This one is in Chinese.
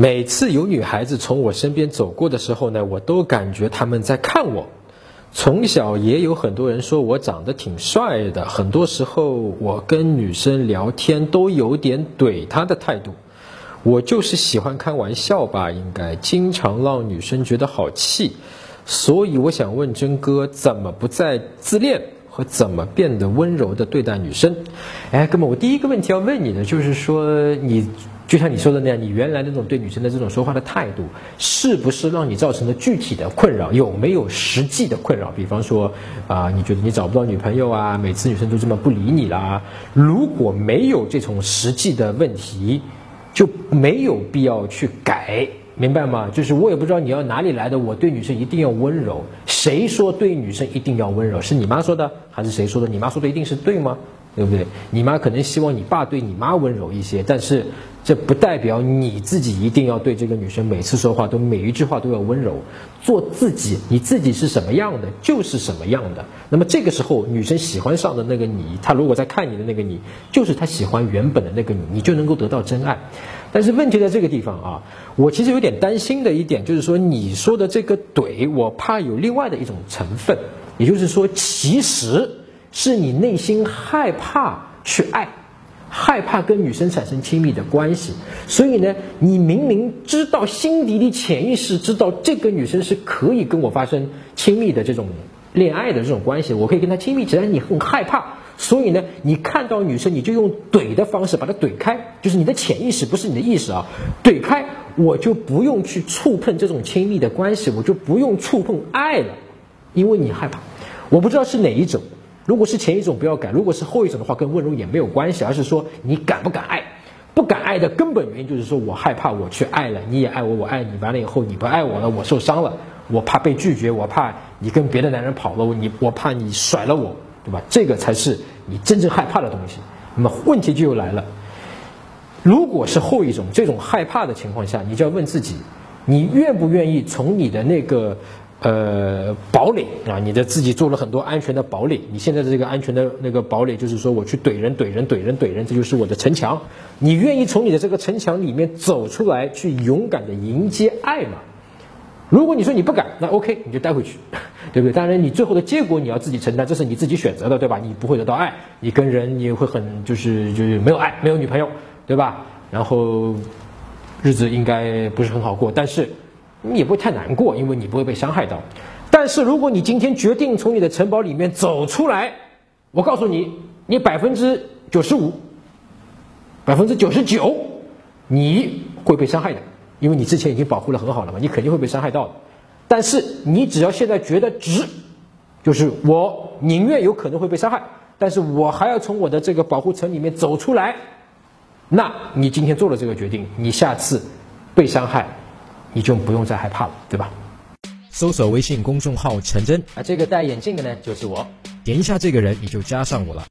每次有女孩子从我身边走过的时候呢，我都感觉他们在看我。从小也有很多人说我长得挺帅的，很多时候我跟女生聊天都有点怼她的态度。我就是喜欢开玩笑吧，应该经常让女生觉得好气。所以我想问真哥，怎么不再自恋和怎么变得温柔的对待女生？哎，哥们，我第一个问题要问你的就是说你。就像你说的那样，你原来那种对女生的这种说话的态度，是不是让你造成了具体的困扰？有没有实际的困扰？比方说，啊，你觉得你找不到女朋友啊，每次女生都这么不理你啦？如果没有这种实际的问题，就没有必要去改，明白吗？就是我也不知道你要哪里来的，我对女生一定要温柔。谁说对女生一定要温柔？是你妈说的，还是谁说的？你妈说的一定是对吗？对不对？你妈可能希望你爸对你妈温柔一些，但是这不代表你自己一定要对这个女生每次说话都每一句话都要温柔。做自己，你自己是什么样的就是什么样的。那么这个时候，女生喜欢上的那个你，她如果在看你的那个你，就是她喜欢原本的那个你，你就能够得到真爱。但是问题在这个地方啊，我其实有点担心的一点就是说，你说的这个怼，我怕有另外的一种成分，也就是说，其实。是你内心害怕去爱，害怕跟女生产生亲密的关系，所以呢，你明明知道心底里潜意识知道这个女生是可以跟我发生亲密的这种恋爱的这种关系，我可以跟她亲密起来，你很害怕，所以呢，你看到女生你就用怼的方式把她怼开，就是你的潜意识不是你的意识啊，怼开，我就不用去触碰这种亲密的关系，我就不用触碰爱了，因为你害怕，我不知道是哪一种。如果是前一种不要改，如果是后一种的话，跟温柔也没有关系，而是说你敢不敢爱，不敢爱的根本原因就是说我害怕我去爱了，你也爱我，我爱你，完了以后你不爱我了，我受伤了，我怕被拒绝，我怕你跟别的男人跑了，你我怕你甩了我，对吧？这个才是你真正害怕的东西。那么问题就又来了，如果是后一种这种害怕的情况下，你就要问自己，你愿不愿意从你的那个。呃，堡垒啊，你的自己做了很多安全的堡垒。你现在的这个安全的那个堡垒，就是说我去怼人、怼人、怼人、怼人，这就是我的城墙。你愿意从你的这个城墙里面走出来，去勇敢的迎接爱吗？如果你说你不敢，那 OK，你就待回去，对不对？当然，你最后的结果你要自己承担，这是你自己选择的，对吧？你不会得到爱，你跟人你会很就是就是没有爱，没有女朋友，对吧？然后日子应该不是很好过，但是。你也不会太难过，因为你不会被伤害到。但是如果你今天决定从你的城堡里面走出来，我告诉你，你百分之九十五、百分之九十九，你会被伤害的，因为你之前已经保护的很好了嘛，你肯定会被伤害到的。但是你只要现在觉得值，就是我宁愿有可能会被伤害，但是我还要从我的这个保护层里面走出来，那你今天做了这个决定，你下次被伤害。你就不用再害怕了，对吧？搜索微信公众号“陈真”，啊，这个戴眼镜的呢，就是我。点一下这个人，你就加上我了。